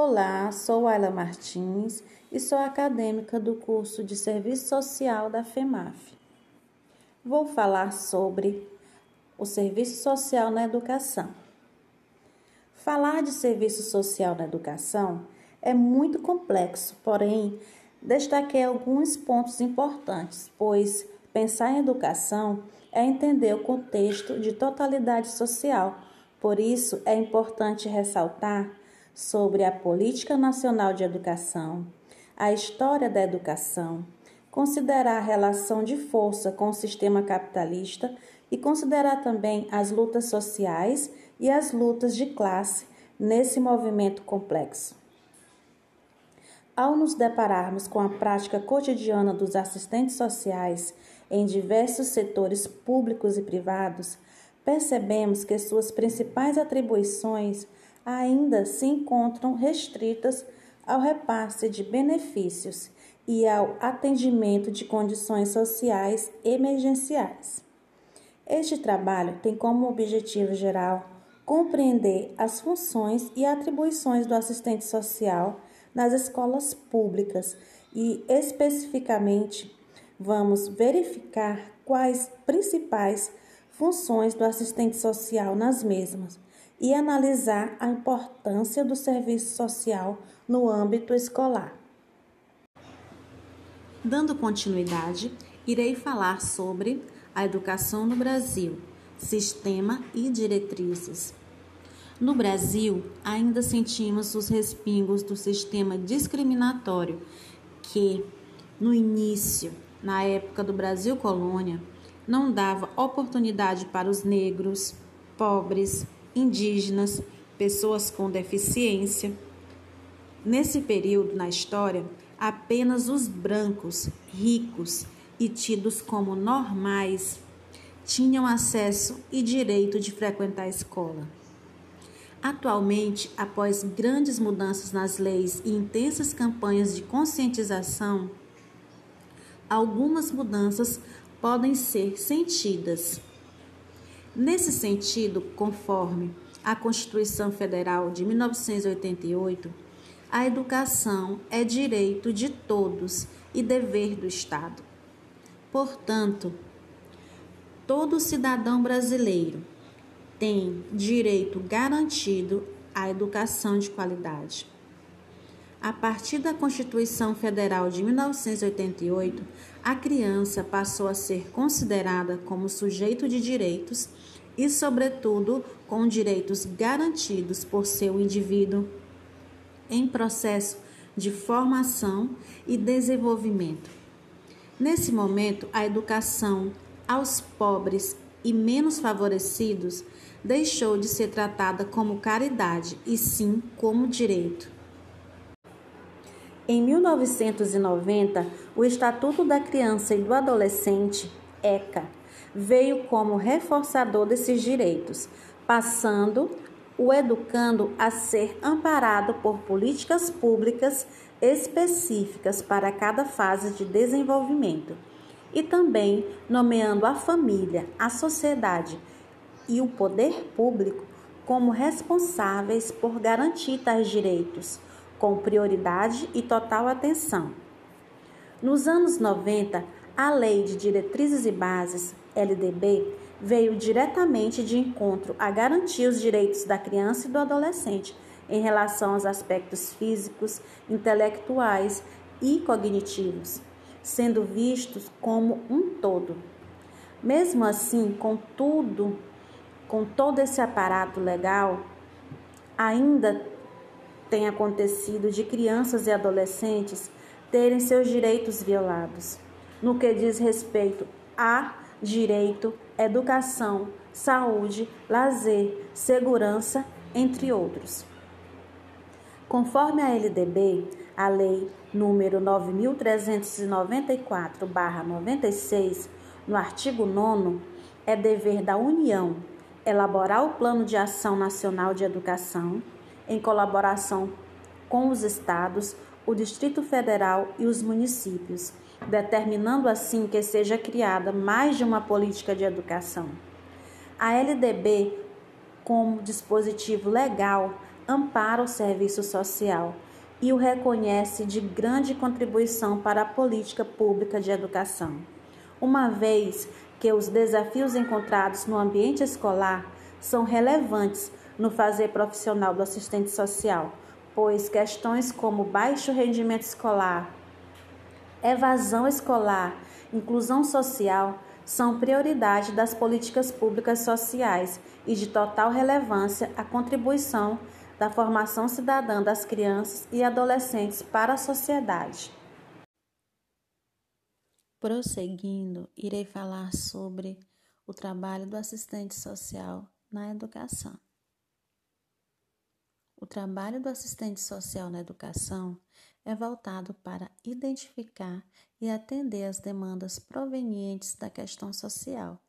Olá, sou Ayla Martins e sou acadêmica do curso de Serviço Social da FEMAF. Vou falar sobre o serviço social na educação. Falar de serviço social na educação é muito complexo, porém, destaquei alguns pontos importantes, pois pensar em educação é entender o contexto de totalidade social. Por isso, é importante ressaltar sobre a Política Nacional de Educação, a história da educação, considerar a relação de força com o sistema capitalista e considerar também as lutas sociais e as lutas de classe nesse movimento complexo. Ao nos depararmos com a prática cotidiana dos assistentes sociais em diversos setores públicos e privados, percebemos que suas principais atribuições ainda se encontram restritas ao repasse de benefícios e ao atendimento de condições sociais emergenciais. Este trabalho tem como objetivo geral compreender as funções e atribuições do assistente social nas escolas públicas e, especificamente, vamos verificar quais principais funções do assistente social nas mesmas e analisar a importância do serviço social no âmbito escolar. Dando continuidade, irei falar sobre a educação no Brasil, sistema e diretrizes. No Brasil, ainda sentimos os respingos do sistema discriminatório que, no início, na época do Brasil colônia, não dava oportunidade para os negros, pobres, indígenas, pessoas com deficiência. Nesse período na história, apenas os brancos, ricos e tidos como normais tinham acesso e direito de frequentar a escola. Atualmente, após grandes mudanças nas leis e intensas campanhas de conscientização, algumas mudanças podem ser sentidas. Nesse sentido, conforme a Constituição Federal de 1988, a educação é direito de todos e dever do Estado. Portanto, todo cidadão brasileiro tem direito garantido à educação de qualidade. A partir da Constituição Federal de 1988, a criança passou a ser considerada como sujeito de direitos e, sobretudo, com direitos garantidos por seu indivíduo em processo de formação e desenvolvimento. Nesse momento, a educação aos pobres e menos favorecidos deixou de ser tratada como caridade e sim como direito. Em 1990, o Estatuto da Criança e do Adolescente, ECA, veio como reforçador desses direitos, passando o educando a ser amparado por políticas públicas específicas para cada fase de desenvolvimento, e também nomeando a família, a sociedade e o poder público como responsáveis por garantir tais direitos com prioridade e total atenção. Nos anos 90, a Lei de Diretrizes e Bases, LDB, veio diretamente de encontro a garantir os direitos da criança e do adolescente em relação aos aspectos físicos, intelectuais e cognitivos, sendo vistos como um todo. Mesmo assim, com tudo, com todo esse aparato legal, ainda tem acontecido de crianças e adolescentes terem seus direitos violados, no que diz respeito a direito, educação, saúde, lazer, segurança, entre outros. Conforme a LDB, a Lei número 9394/96, no artigo 9 é dever da União elaborar o Plano de Ação Nacional de Educação em colaboração com os estados, o Distrito Federal e os municípios, determinando assim que seja criada mais de uma política de educação. A LDB, como dispositivo legal, ampara o serviço social e o reconhece de grande contribuição para a política pública de educação, uma vez que os desafios encontrados no ambiente escolar são relevantes no fazer profissional do assistente social, pois questões como baixo rendimento escolar, evasão escolar, inclusão social são prioridade das políticas públicas sociais e de total relevância à contribuição da formação cidadã das crianças e adolescentes para a sociedade. Prosseguindo, irei falar sobre o trabalho do assistente social na educação. Trabalho do assistente social na educação é voltado para identificar e atender as demandas provenientes da questão social,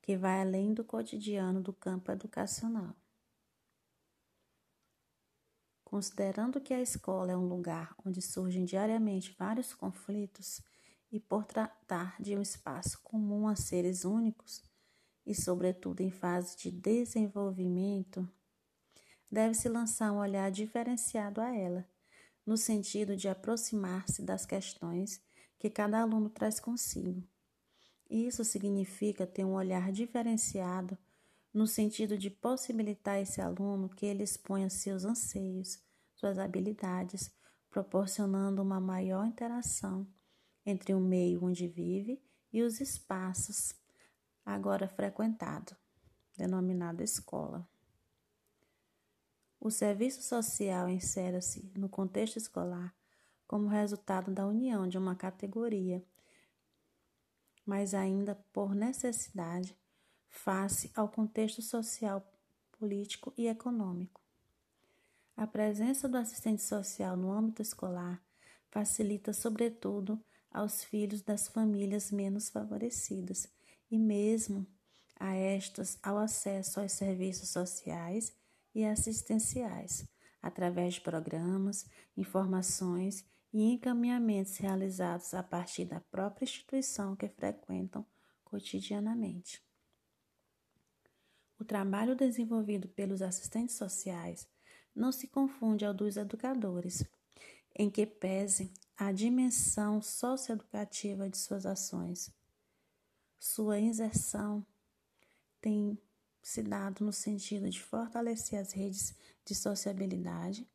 que vai além do cotidiano do campo educacional. Considerando que a escola é um lugar onde surgem diariamente vários conflitos e por tratar de um espaço comum a seres únicos e, sobretudo, em fase de desenvolvimento, deve-se lançar um olhar diferenciado a ela, no sentido de aproximar-se das questões que cada aluno traz consigo. Isso significa ter um olhar diferenciado no sentido de possibilitar a esse aluno que ele exponha seus anseios, suas habilidades, proporcionando uma maior interação entre o meio onde vive e os espaços agora frequentado, denominado escola. O serviço social insere-se no contexto escolar como resultado da união de uma categoria, mas ainda por necessidade face ao contexto social, político e econômico. A presença do assistente social no âmbito escolar facilita, sobretudo, aos filhos das famílias menos favorecidas e mesmo a estas ao acesso aos serviços sociais e assistenciais, através de programas, informações e encaminhamentos realizados a partir da própria instituição que frequentam cotidianamente. O trabalho desenvolvido pelos assistentes sociais não se confunde ao dos educadores, em que pese a dimensão socioeducativa de suas ações. Sua inserção tem se dado no sentido de fortalecer as redes de sociabilidade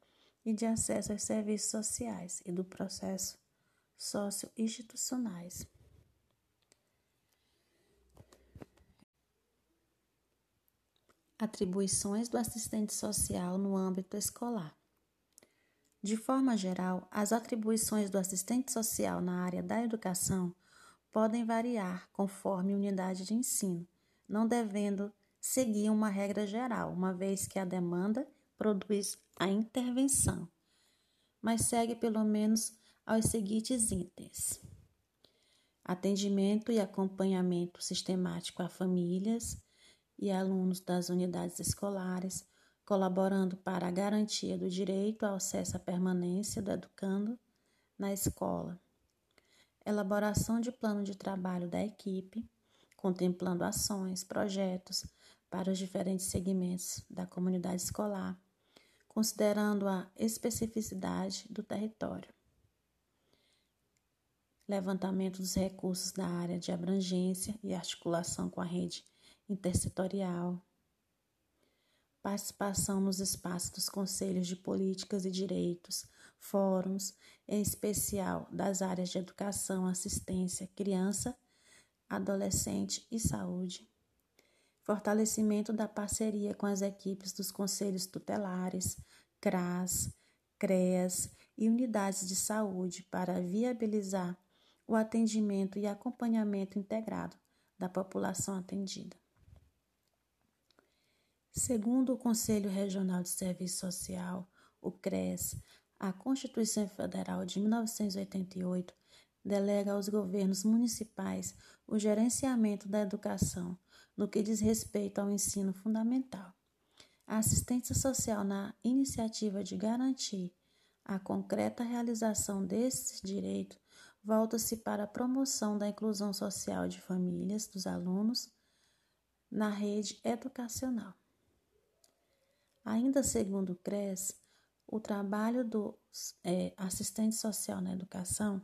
e de acesso aos serviços sociais e do processo socio-institucionais. Atribuições do assistente social no âmbito escolar. De forma geral, as atribuições do assistente social na área da educação podem variar conforme unidade de ensino, não devendo seguir uma regra geral, uma vez que a demanda produz a intervenção, mas segue pelo menos aos seguintes itens: atendimento e acompanhamento sistemático a famílias, e alunos das unidades escolares, colaborando para a garantia do direito ao acesso à permanência do educando na escola. Elaboração de plano de trabalho da equipe, contemplando ações, projetos para os diferentes segmentos da comunidade escolar, considerando a especificidade do território. Levantamento dos recursos da área de abrangência e articulação com a rede intersetorial, participação nos espaços dos conselhos de políticas e direitos, fóruns, em especial das áreas de educação, assistência, criança, adolescente e saúde. Fortalecimento da parceria com as equipes dos conselhos tutelares, CRAS, CREAS e unidades de saúde para viabilizar o atendimento e acompanhamento integrado da população atendida. Segundo o Conselho Regional de Serviço Social, o CRES, a Constituição Federal de 1988 delega aos governos municipais o gerenciamento da educação no que diz respeito ao ensino fundamental. A assistência social na iniciativa de garantir a concreta realização desses direitos volta-se para a promoção da inclusão social de famílias dos alunos na rede educacional. Ainda segundo o CRES, o trabalho do é, assistente social na educação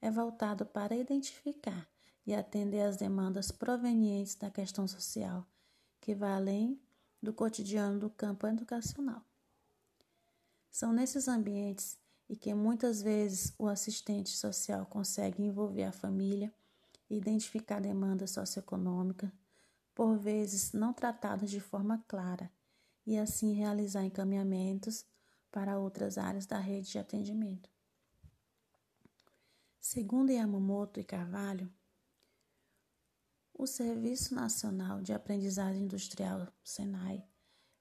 é voltado para identificar e atender às demandas provenientes da questão social, que vai além do cotidiano do campo educacional. São nesses ambientes e que muitas vezes o assistente social consegue envolver a família identificar demandas socioeconômicas, por vezes não tratadas de forma clara, e assim realizar encaminhamentos para outras áreas da rede de atendimento. Segundo Yamamoto e Carvalho, o Serviço Nacional de Aprendizagem Industrial, SENAI,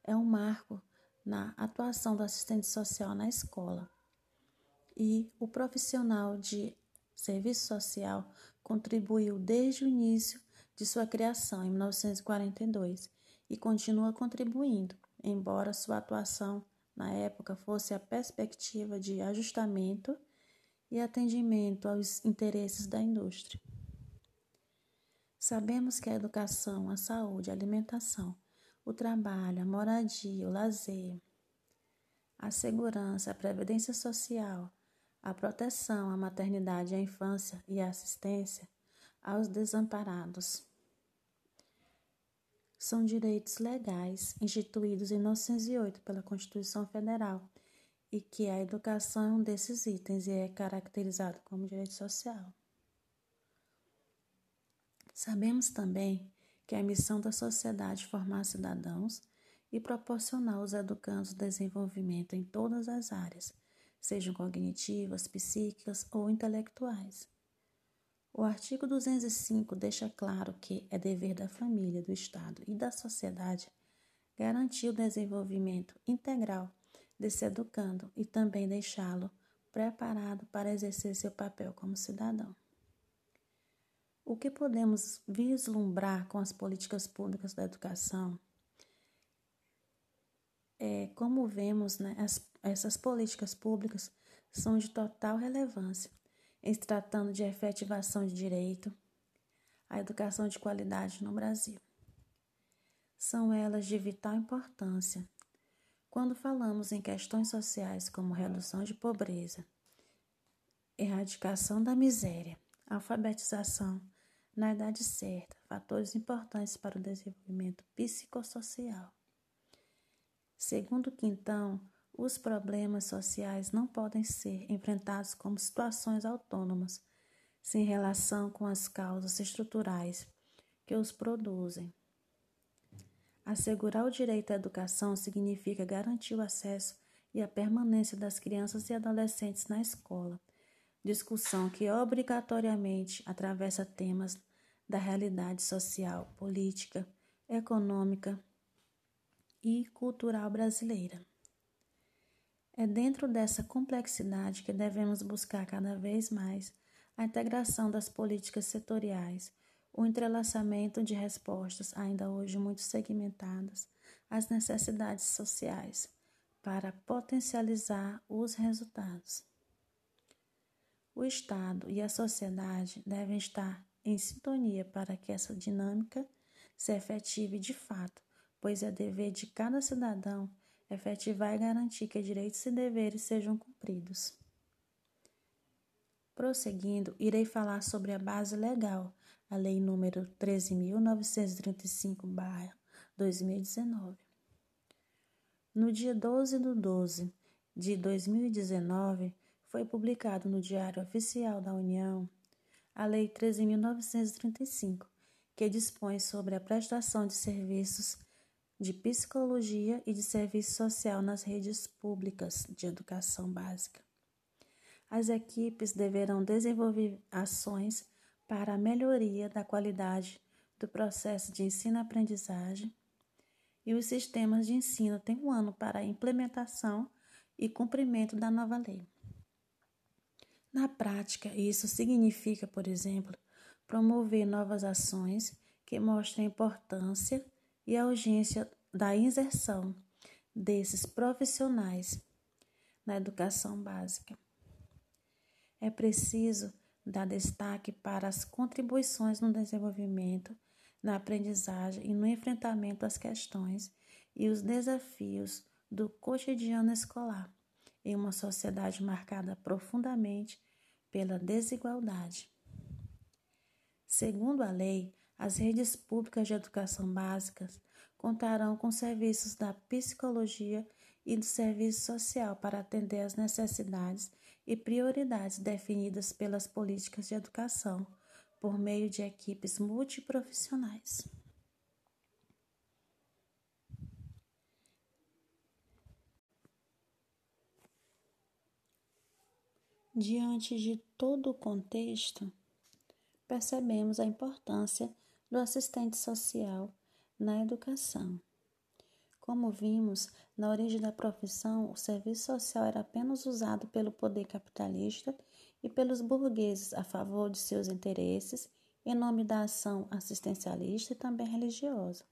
é um marco na atuação do assistente social na escola. E o profissional de serviço social contribuiu desde o início de sua criação, em 1942, e continua contribuindo, embora sua atuação na época fosse a perspectiva de ajustamento e atendimento aos interesses da indústria. Sabemos que a educação, a saúde, a alimentação, o trabalho, a moradia, o lazer, a segurança, a previdência social, a proteção, a maternidade, a infância e a assistência aos desamparados são direitos legais instituídos em 1908 pela Constituição Federal e que a educação é desses itens é caracterizado como direito social. Sabemos também que é a missão da sociedade formar cidadãos e proporcionar aos educandos desenvolvimento em todas as áreas, sejam cognitivas, psíquicas ou intelectuais. O artigo 205 deixa claro que é dever da família, do Estado e da sociedade garantir o desenvolvimento integral desse educando e também deixá-lo preparado para exercer seu papel como cidadão. O que podemos vislumbrar com as políticas públicas da educação é como vemos, né, as, essas políticas públicas são de total relevância em se tratando de efetivação de direito à educação de qualidade no Brasil. São elas de vital importância quando falamos em questões sociais como redução de pobreza, erradicação da miséria, alfabetização, na idade certa, fatores importantes para o desenvolvimento psicossocial. Segundo Quintão, os problemas sociais não podem ser enfrentados como situações autônomas, sem relação com as causas estruturais que os produzem. Assegurar o direito à educação significa garantir o acesso e a permanência das crianças e adolescentes na escola, discussão que obrigatoriamente atravessa temas da realidade social, política, econômica e cultural brasileira. É dentro dessa complexidade que devemos buscar cada vez mais a integração das políticas setoriais, o entrelaçamento de respostas, ainda hoje muito segmentadas, às necessidades sociais, para potencializar os resultados. O Estado e a sociedade devem estar em sintonia para que essa dinâmica se efetive de fato, pois é dever de cada cidadão efetivar e garantir que direitos e deveres sejam cumpridos. Prosseguindo, irei falar sobre a base legal, a Lei número 13.935-2019. No dia 12 de 12 de 2019, foi publicado no Diário Oficial da União a Lei 13.935, que dispõe sobre a prestação de serviços de psicologia e de serviço social nas redes públicas de educação básica. As equipes deverão desenvolver ações para a melhoria da qualidade do processo de ensino-aprendizagem e os sistemas de ensino têm um ano para a implementação e cumprimento da nova lei. Na prática, isso significa, por exemplo, promover novas ações que mostrem a importância e a urgência da inserção desses profissionais na educação básica. É preciso dar destaque para as contribuições no desenvolvimento, na aprendizagem e no enfrentamento das questões e os desafios do cotidiano escolar em uma sociedade marcada profundamente pela desigualdade. Segundo a lei, as redes públicas de educação básicas contarão com serviços da psicologia e do serviço social para atender às necessidades e prioridades definidas pelas políticas de educação por meio de equipes multiprofissionais. Diante de todo o contexto, percebemos a importância do assistente social na educação. Como vimos, na origem da profissão, o serviço social era apenas usado pelo poder capitalista e pelos burgueses a favor de seus interesses, em nome da ação assistencialista e também religiosa.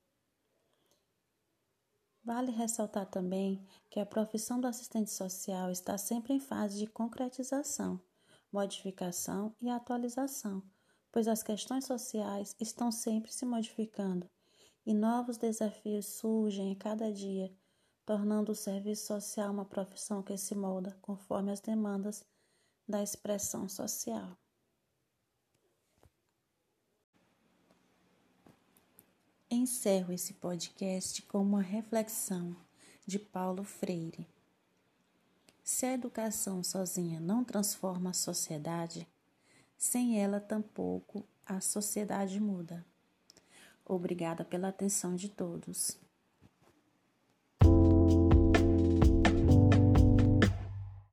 Vale ressaltar também que a profissão do assistente social está sempre em fase de concretização, modificação e atualização, pois as questões sociais estão sempre se modificando e novos desafios surgem a cada dia, tornando o serviço social uma profissão que se molda conforme as demandas da expressão social. Encerro esse podcast com uma reflexão de Paulo Freire. Se a educação sozinha não transforma a sociedade, sem ela tampouco a sociedade muda. Obrigada pela atenção de todos.